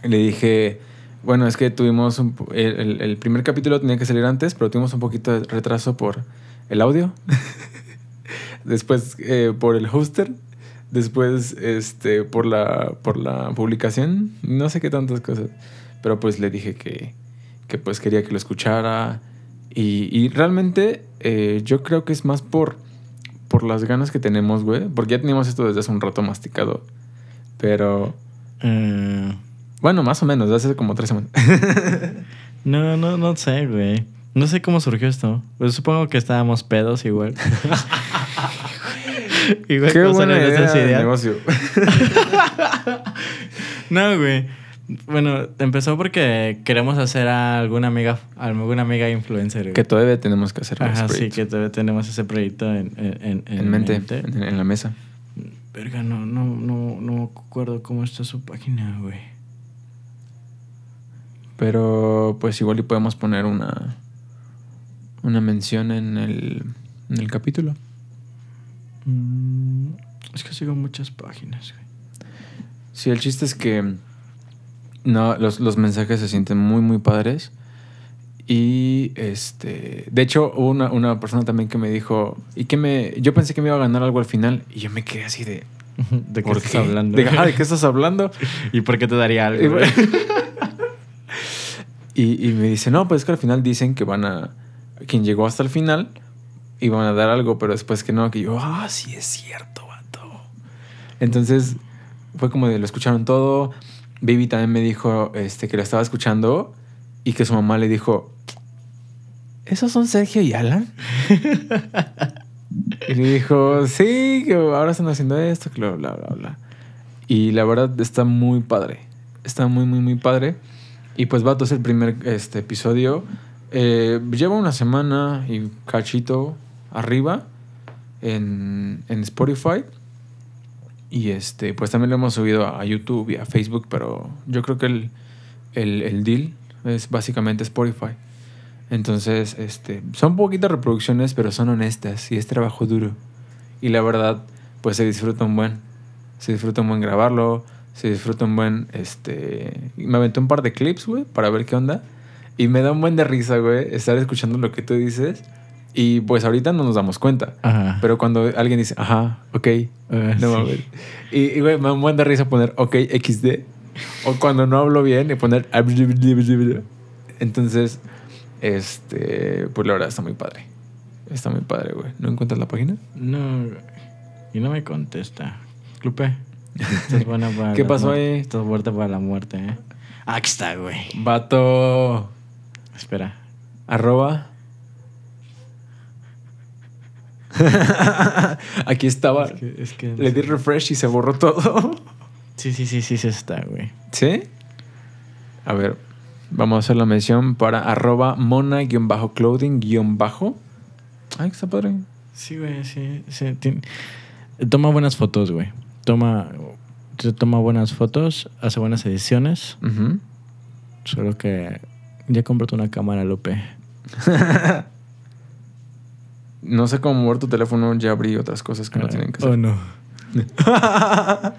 Le dije, bueno, es que tuvimos un, el- el primer capítulo tenía que salir antes, pero tuvimos un poquito de retraso por el audio. Después eh, por el hoster. Después este, por, la, por la publicación. No sé qué tantas cosas. Pero pues le dije que, que pues quería que lo escuchara. Y, y realmente eh, yo creo que es más por, por las ganas que tenemos, güey. Porque ya teníamos esto desde hace un rato masticado. Pero Eh, bueno, más o menos, hace como tres semanas. no, no, no sé, güey. No sé cómo surgió esto. Pues supongo que estábamos pedos igual. igual Qué buena idea de negocio. No, güey. Bueno, empezó porque queremos hacer a alguna amiga, a alguna amiga influencer. güey. que todavía tenemos que hacer. Ajá, sí, que todavía tenemos ese proyecto en, en, en, en mente, En, en la mesa. Verga, no, no, no, no acuerdo cómo está su página, güey. Pero pues igual y podemos poner una una mención en el, en el capítulo. Mm, es que sigo muchas páginas, güey. Sí, el chiste es que no, los, los mensajes se sienten muy, muy padres. Y este. De hecho, hubo una, una persona también que me dijo. Y que me. Yo pensé que me iba a ganar algo al final. Y yo me quedé así de. ¿De qué ¿Por estás qué? hablando? De, ajá, ¿de qué estás hablando? ¿Y por qué te daría algo? Y, y me dice, no, pues es que al final dicen que van a. Quien llegó hasta el final iban a dar algo, pero después que no, que yo, ah, sí es cierto, vato. Entonces fue como de lo escucharon todo. Baby también me dijo este, que lo estaba escuchando y que su mamá le dijo, ¿esos son Sergio y Alan? y le dijo, sí, que ahora están haciendo esto, que bla, bla, bla. Y la verdad está muy padre. Está muy, muy, muy padre. Y pues, vato, es el primer este, episodio. Eh, lleva una semana y cachito arriba en, en Spotify. Y este, pues también lo hemos subido a YouTube y a Facebook, pero yo creo que el, el, el deal es básicamente Spotify. Entonces, este, son poquitas reproducciones, pero son honestas y es trabajo duro. Y la verdad, pues se disfruta un buen. Se disfruta un buen grabarlo, se disfruta un buen, este... Me aventé un par de clips, güey, para ver qué onda. Y me da un buen de risa, güey, estar escuchando lo que tú dices. Y pues ahorita no nos damos cuenta. Ajá. Pero cuando alguien dice, ajá, ok, Ah, no sí. mames. Y, y, güey, me da un buen de risa poner, ok, XD. O cuando no hablo bien y poner... Entonces, este, pues la verdad está muy padre. Está muy padre, güey. ¿No encuentras la página? No, y no me contesta. Lupe. Estás buena para ¿Qué pasó ahí? Estás muerta para la muerte, ¿eh? Ah, Aquí está, güey. Vato. Espera. Arroba. Aquí estaba. Es que, es que- Le di refresh y se borró todo. Sí, sí, sí, sí, sí está, güey. ¿Sí? A ver, vamos a hacer la mención para arroba mona-clothing-bajo. Ay, que está padre. Sí, güey, sí. sí. Toma buenas fotos, güey. Toma, se toma buenas fotos, hace buenas ediciones. Solo que ya cómprate una cámara, Lupe. No sé cómo mover tu teléfono, ya abrí otras cosas que no Ah, tienen que Oh, hacer. no.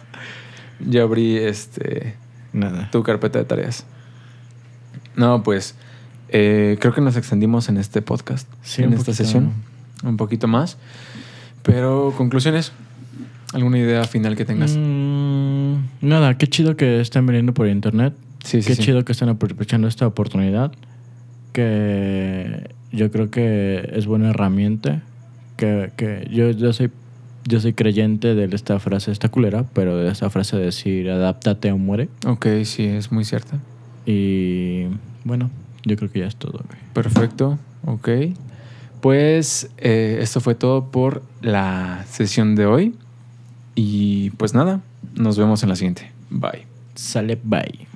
Ya abrí este Nada. tu carpeta de tareas. No, pues eh, creo que nos extendimos en este podcast, Sí, en esta poquito. sesión, un poquito más. Pero conclusiones, ¿alguna idea final que tengas? Mm, nada, qué chido que estén viniendo por internet. sí, sí, qué sí. chido que estén aprovechando esta oportunidad. Que yo creo que es buena herramienta. Que, que yo, yo soy yo soy creyente de esta frase, esta culera, pero de esta frase de decir adáptate o muere. Ok, sí, es muy cierta. Y bueno, yo creo que ya es todo, güey. Perfecto, ok. Pues eh, esto fue todo por la sesión de hoy. Y pues nada, nos vemos en la siguiente. Bye. Sale, bye.